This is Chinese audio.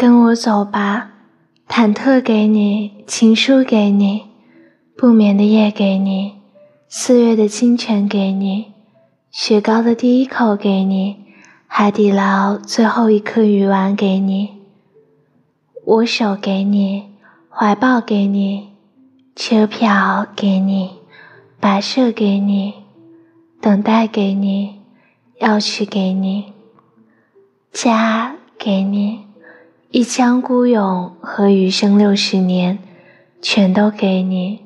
跟我走吧，忐忑给你，情书给你，不眠的夜给你，四月的清泉给你，雪糕的第一口给你，海底捞最后一颗鱼丸给你。握手给你，怀抱给你，车票给你，摆设给你，等待给你，钥匙给你，家给你。一腔孤勇和余生六十年，全都给你。